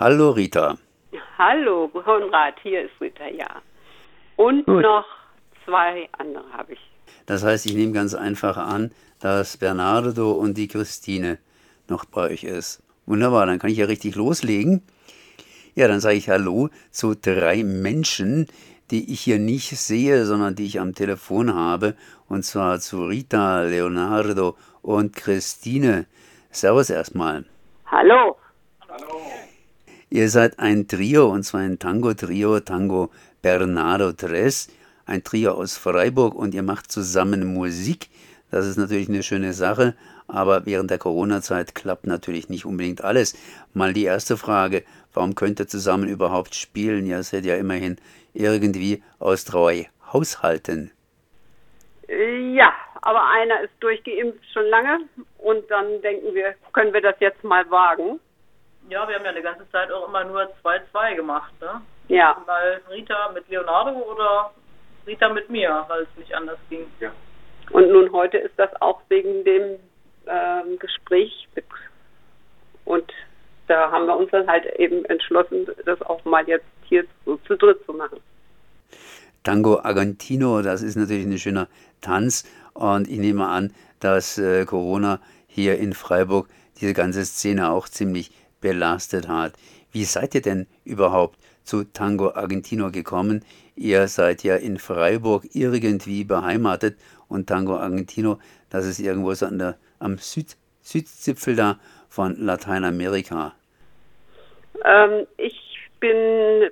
Hallo Rita. Hallo Konrad, hier ist Rita, ja. Und Gut. noch zwei andere habe ich. Das heißt, ich nehme ganz einfach an, dass Bernardo und die Christine noch bei euch ist. Wunderbar, dann kann ich ja richtig loslegen. Ja, dann sage ich Hallo zu drei Menschen, die ich hier nicht sehe, sondern die ich am Telefon habe. Und zwar zu Rita, Leonardo und Christine. Servus erstmal. Hallo. Ihr seid ein Trio, und zwar ein Tango-Trio, Tango Bernardo Tres, ein Trio aus Freiburg und ihr macht zusammen Musik. Das ist natürlich eine schöne Sache, aber während der Corona-Zeit klappt natürlich nicht unbedingt alles. Mal die erste Frage, warum könnt ihr zusammen überhaupt spielen? Ihr seid ja immerhin irgendwie aus drei Haushalten. Ja, aber einer ist durchgeimpft schon lange und dann denken wir, können wir das jetzt mal wagen. Ja, wir haben ja eine ganze Zeit auch immer nur 2-2 gemacht, ne? Ja. Mal Rita mit Leonardo oder Rita mit mir, weil es nicht anders ging. Ja. Und nun heute ist das auch wegen dem ähm, Gespräch mit und da haben wir uns dann halt eben entschlossen, das auch mal jetzt hier so zu dritt zu machen. Tango Argentino, das ist natürlich ein schöner Tanz und ich nehme an, dass äh, Corona hier in Freiburg diese ganze Szene auch ziemlich belastet hat. Wie seid ihr denn überhaupt zu Tango Argentino gekommen? Ihr seid ja in Freiburg irgendwie beheimatet und Tango Argentino, das ist irgendwo so an der, am Süd, Südzipfel da von Lateinamerika. Ähm, ich bin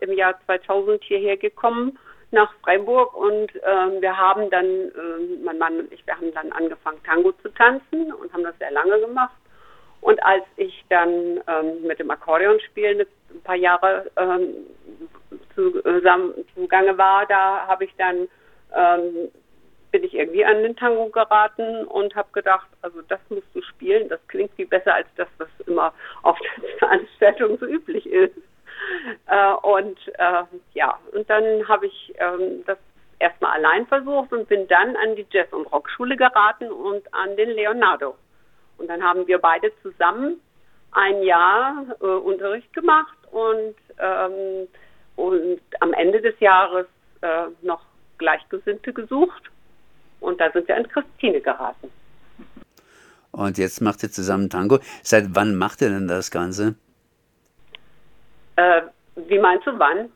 im Jahr 2000 hierher gekommen nach Freiburg und ähm, wir haben dann, äh, mein Mann und ich, wir haben dann angefangen Tango zu tanzen und haben das sehr lange gemacht. Und als ich dann ähm, mit dem Akkordeonspielen ein paar Jahre ähm, zusammen, zugange war, da habe ich dann ähm, bin ich irgendwie an den Tango geraten und habe gedacht, also das musst du spielen, das klingt viel besser als das, was immer auf den Veranstaltungen so üblich ist. Äh, und äh, ja, und dann habe ich ähm, das erstmal allein versucht und bin dann an die Jazz- und Rockschule geraten und an den Leonardo. Und dann haben wir beide zusammen ein Jahr äh, Unterricht gemacht und, ähm, und am Ende des Jahres äh, noch Gleichgesinnte gesucht. Und da sind wir an Christine geraten. Und jetzt macht ihr zusammen Tango. Seit wann macht ihr denn das Ganze? Äh, wie meinst du wann?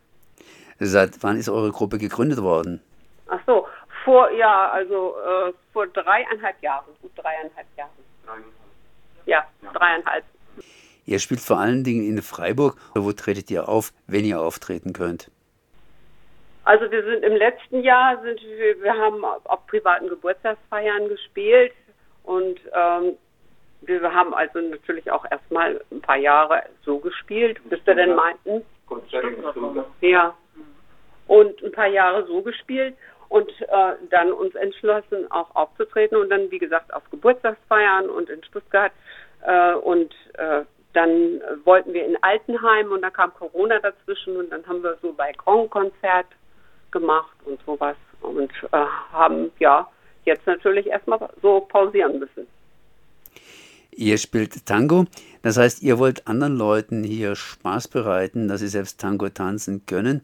Seit wann ist eure Gruppe gegründet worden? Ach so, vor, ja, also äh, vor dreieinhalb Jahren, gut dreieinhalb Jahren. Ja, dreieinhalb. Ihr spielt vor allen Dingen in Freiburg. Wo tretet ihr auf, wenn ihr auftreten könnt? Also wir sind im letzten Jahr sind wir, wir haben auf privaten Geburtstagsfeiern gespielt und ähm, wir haben also natürlich auch erstmal ein paar Jahre so gespielt, bis wir dann meinten. Ja. Und ein paar Jahre so gespielt und äh, dann uns entschlossen, auch aufzutreten und dann, wie gesagt, auf Geburtstagsfeiern und in Stuttgart. Äh, und äh, dann wollten wir in Altenheim und da kam Corona dazwischen und dann haben wir so Balkonkonzert gemacht und sowas und äh, haben ja jetzt natürlich erstmal so pausieren müssen. Ihr spielt Tango, das heißt, ihr wollt anderen Leuten hier Spaß bereiten, dass sie selbst Tango tanzen können.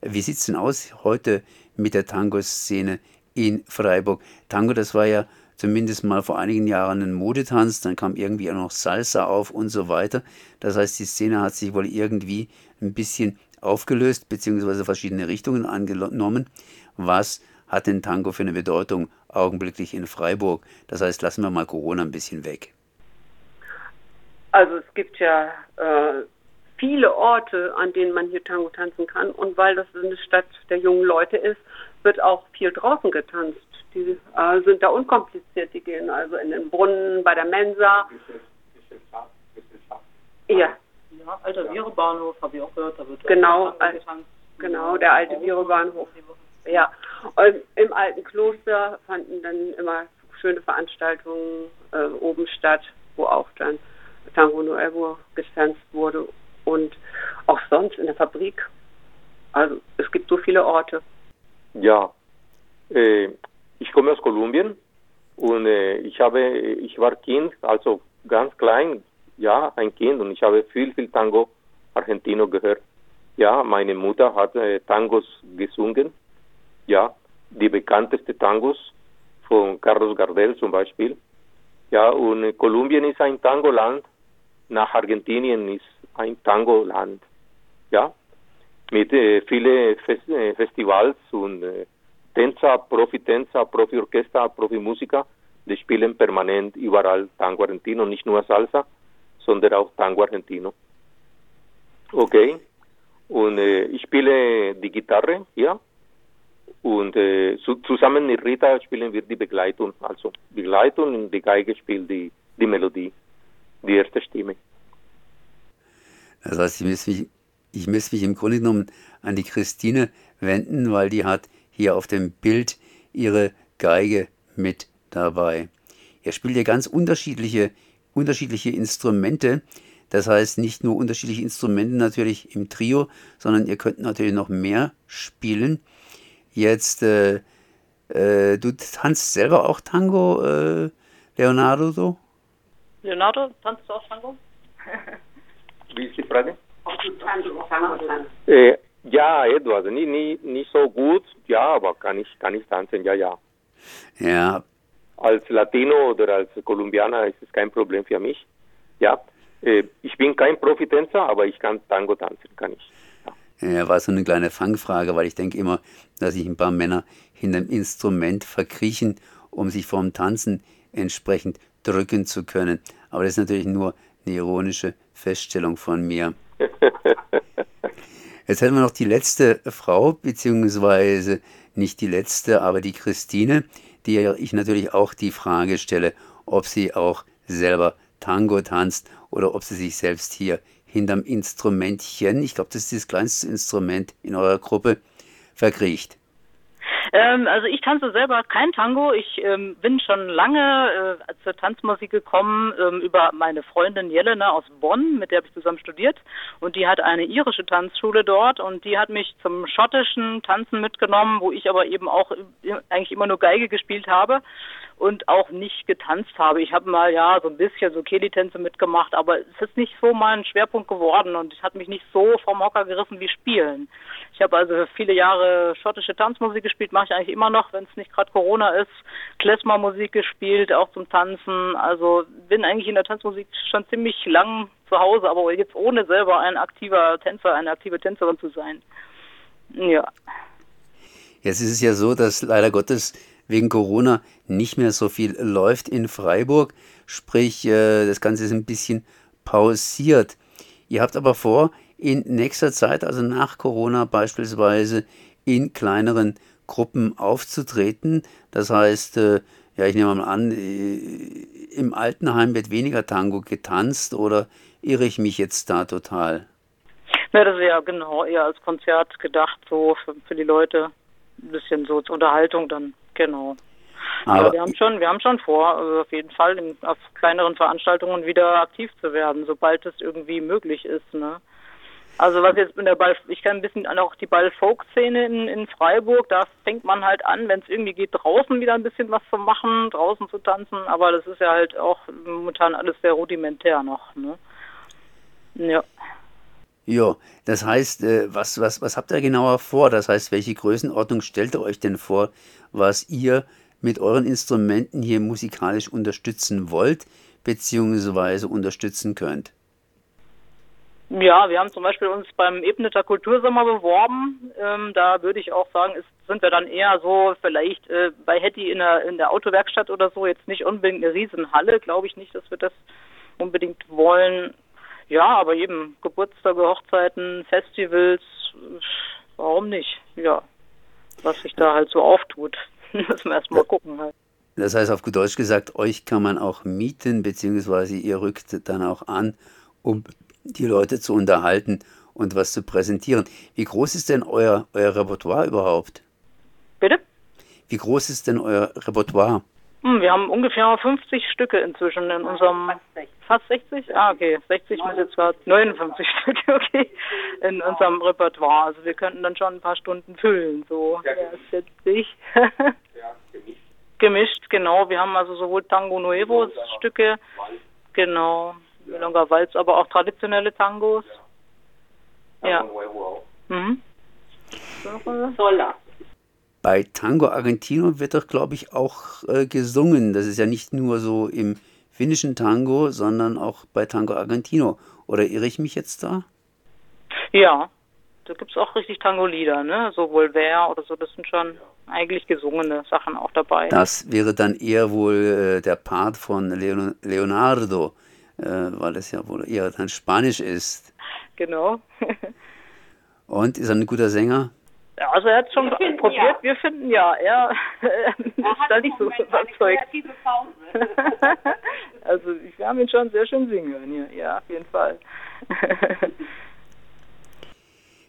Wie sieht es denn aus heute mit der Tango-Szene in Freiburg. Tango, das war ja zumindest mal vor einigen Jahren ein Modetanz, dann kam irgendwie auch noch Salsa auf und so weiter. Das heißt, die Szene hat sich wohl irgendwie ein bisschen aufgelöst, beziehungsweise verschiedene Richtungen angenommen. Was hat denn Tango für eine Bedeutung augenblicklich in Freiburg? Das heißt, lassen wir mal Corona ein bisschen weg. Also es gibt ja äh, viele Orte, an denen man hier Tango tanzen kann. Und weil das eine Stadt der jungen Leute ist, wird auch viel draußen getanzt. Die äh, sind da unkompliziert. Die gehen also in den Brunnen, bei der Mensa. Ja. Ja, alter Virebahnhof habe ich auch gehört. Da wird genau, getanzt. genau, der alte Virebahnhof. Ja, und im alten Kloster fanden dann immer schöne Veranstaltungen äh, oben statt, wo auch dann Tango Nuevo getanzt wurde und auch sonst in der Fabrik. Also es gibt so viele Orte. Ja, äh, ich komme aus Kolumbien und äh, ich habe, ich war Kind, also ganz klein, ja, ein Kind und ich habe viel, viel Tango Argentino gehört. Ja, meine Mutter hat äh, Tangos gesungen. Ja, die bekannteste Tangos von Carlos Gardel zum Beispiel. Ja, und äh, Kolumbien ist ein Tangoland. Nach Argentinien ist ein Tangoland. Ja, mit äh, vielen Fest äh, Festivals und äh, Tänzer, Profi-Tänzer, Profi-Orchester, Profi-Musiker, die spielen permanent überall Tango Argentino, nicht nur Salsa, sondern auch Tango Argentino. Okay, und äh, ich spiele die Gitarre, ja, und äh, zu, zusammen mit Rita spielen wir die Begleitung, also Begleitung und die Geige spielt die, die Melodie, die erste Stimme. Das heißt, ich müsste, mich, ich müsste mich im Grunde genommen an die Christine wenden, weil die hat hier auf dem Bild ihre Geige mit dabei. Er spielt ja ganz unterschiedliche, unterschiedliche Instrumente. Das heißt, nicht nur unterschiedliche Instrumente natürlich im Trio, sondern ihr könnt natürlich noch mehr spielen. Jetzt, äh, äh, du tanzt selber auch Tango, äh, Leonardo, so? Leonardo, tanzt du auch Tango? Wie ist die Frage? Ob du Tango tanzt. Äh, ja. Also nicht, nicht, nicht so gut, ja, aber kann ich, kann ich tanzen, ja, ja. Ja, Als Latino oder als Kolumbianer ist es kein Problem für mich. Ja, äh, ich bin kein Profitänzer, aber ich kann Tango tanzen, kann ich. Ja, war so eine kleine Fangfrage, weil ich denke immer, dass sich ein paar Männer hinter dem Instrument verkriechen, um sich vom Tanzen entsprechend drücken zu können. Aber das ist natürlich nur eine ironische Feststellung von mir. Jetzt hätten wir noch die letzte Frau, beziehungsweise nicht die letzte, aber die Christine, die ich natürlich auch die Frage stelle, ob sie auch selber Tango tanzt oder ob sie sich selbst hier hinterm Instrumentchen, ich glaube, das ist das kleinste Instrument in eurer Gruppe, verkriecht. Ähm, also ich tanze selber kein Tango. Ich ähm, bin schon lange äh, zur Tanzmusik gekommen ähm, über meine Freundin Jelena aus Bonn, mit der habe ich zusammen studiert. Und die hat eine irische Tanzschule dort und die hat mich zum schottischen Tanzen mitgenommen, wo ich aber eben auch äh, eigentlich immer nur Geige gespielt habe und auch nicht getanzt habe. Ich habe mal ja so ein bisschen so Kelly-Tänze mitgemacht, aber es ist nicht so mein Schwerpunkt geworden und es hat mich nicht so vom Hocker gerissen wie Spielen. Ich habe also viele Jahre schottische Tanzmusik gespielt, mache ich eigentlich immer noch, wenn es nicht gerade Corona ist. Klezmer-Musik gespielt, auch zum Tanzen. Also bin eigentlich in der Tanzmusik schon ziemlich lang zu Hause, aber jetzt ohne selber ein aktiver Tänzer, eine aktive Tänzerin zu sein. Ja. Jetzt ist es ja so, dass leider Gottes wegen Corona nicht mehr so viel läuft in Freiburg. Sprich, äh, das Ganze ist ein bisschen pausiert. Ihr habt aber vor, in nächster Zeit, also nach Corona beispielsweise, in kleineren Gruppen aufzutreten. Das heißt, äh, ja, ich nehme mal an, äh, im Altenheim wird weniger Tango getanzt oder irre ich mich jetzt da total? Ja, das ist ja genau eher als Konzert gedacht, so für, für die Leute. Ein bisschen so zur Unterhaltung dann, genau. Aber ja, wir haben schon, wir haben schon vor, also auf jeden Fall in, auf kleineren Veranstaltungen wieder aktiv zu werden, sobald es irgendwie möglich ist, ne? Also was jetzt in der Ball, ich kann ein bisschen an auch die Ball-Folk-Szene in, in Freiburg, da fängt man halt an, wenn es irgendwie geht, draußen wieder ein bisschen was zu machen, draußen zu tanzen, aber das ist ja halt auch momentan alles sehr rudimentär noch, ne? Ja. Ja, das heißt, äh, was, was, was habt ihr genauer vor? Das heißt, welche Größenordnung stellt ihr euch denn vor, was ihr mit euren Instrumenten hier musikalisch unterstützen wollt, beziehungsweise unterstützen könnt? Ja, wir haben zum Beispiel uns beim Ebneter Kultursommer beworben. Ähm, da würde ich auch sagen, ist, sind wir dann eher so vielleicht äh, bei Hetty in der, in der Autowerkstatt oder so, jetzt nicht unbedingt eine Riesenhalle, glaube ich nicht, dass wir das unbedingt wollen. Ja, aber eben Geburtstage, Hochzeiten, Festivals, warum nicht? Ja, was sich da halt so auftut. Müssen wir erstmal gucken halt. Das heißt auf gut Deutsch gesagt, euch kann man auch mieten, beziehungsweise ihr rückt dann auch an, um die Leute zu unterhalten und was zu präsentieren. Wie groß ist denn euer, euer Repertoire überhaupt? Bitte? Wie groß ist denn euer Repertoire? Hm, wir haben ungefähr 50 Stücke inzwischen in unserem. Fast 60? Ah, okay. 60 bis jetzt gerade 59 Stücke, okay. In unserem Repertoire. Also wir könnten dann schon ein paar Stunden füllen, so. Ja, schätze ich. gemischt, genau. Wir haben also sowohl Tango Nuevo Stücke, genau, Milonga Walz, aber auch traditionelle Tangos. Ja. Mhm. Sola. Bei Tango Argentino wird doch, glaube ich, auch äh, gesungen. Das ist ja nicht nur so im finnischen Tango, sondern auch bei Tango Argentino. Oder irre ich mich jetzt da? Ja, da gibt es auch richtig Tango-Lieder, ne? So Volver oder so, das sind schon eigentlich gesungene Sachen auch dabei. Das wäre dann eher wohl äh, der Part von Leon Leonardo, äh, weil es ja wohl eher dann Spanisch ist. Genau. Und ist er ein guter Sänger? Also er hat schon Wir finden probiert, ja. wir finden ja, er ist da nicht so überzeugt. Also wir haben ihn schon sehr schön singen hören hier, ja, auf jeden Fall.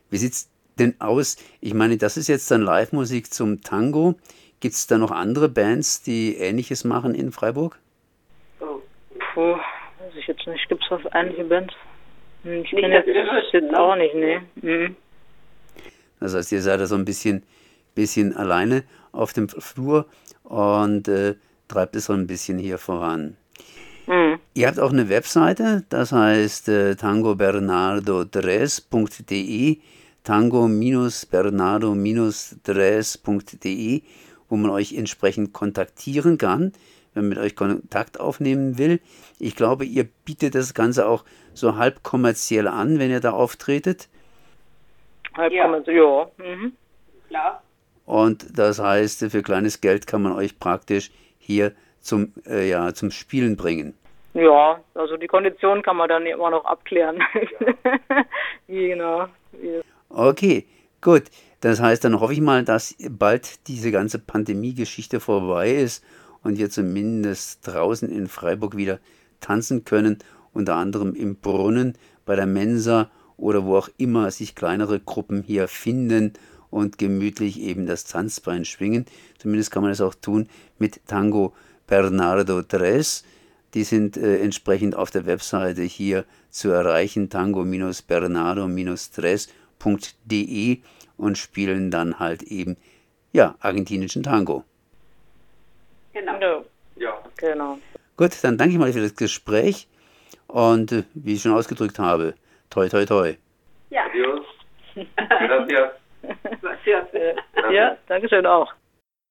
Wie sieht's denn aus? Ich meine, das ist jetzt dann Live-Musik zum Tango. Gibt es da noch andere Bands, die Ähnliches machen in Freiburg? Puh, weiß ich jetzt nicht. Gibt es was ähnliche Bands? Hm, Ich kenne jetzt, jetzt ne? auch nicht, nee. Mhm. Das heißt, ihr seid da so ein bisschen, bisschen alleine auf dem Flur und äh, treibt es so ein bisschen hier voran. Mhm. Ihr habt auch eine Webseite, das heißt äh, tangobernardo3.de, tango-bernardo-3.de, wo man euch entsprechend kontaktieren kann, wenn man mit euch Kontakt aufnehmen will. Ich glaube, ihr bietet das Ganze auch so halb kommerziell an, wenn ihr da auftretet. Halb Ja. kann man so, ja. Mhm. Klar. Und das heißt, für kleines Geld kann man euch praktisch hier zum, äh, ja, zum Spielen bringen. Ja, also die Kondition kann man dann immer noch abklären. Genau. Okay, gut. Das heißt, dann hoffe ich mal, dass bald diese ganze Pandemie-Geschichte vorbei ist und wir zumindest draußen in Freiburg wieder tanzen können, unter anderem im Brunnen, bei der Mensa oder wo auch immer sich kleinere Gruppen hier finden und gemütlich eben das Tanzbein schwingen. Zumindest kann man es auch tun mit Tango Bernardo Tres. Die sind äh, entsprechend auf der Webseite hier zu erreichen, tango-bernardo-tres.de und spielen dann halt eben, ja, argentinischen Tango. Genau. Ja, Ja. genau. Gut, dann danke ich mal für das Gespräch und äh, wie ich schon ausgedrückt habe, toi toi toi. Ja. Adiós. Gracias. Gracias. Ja, danke schön auch.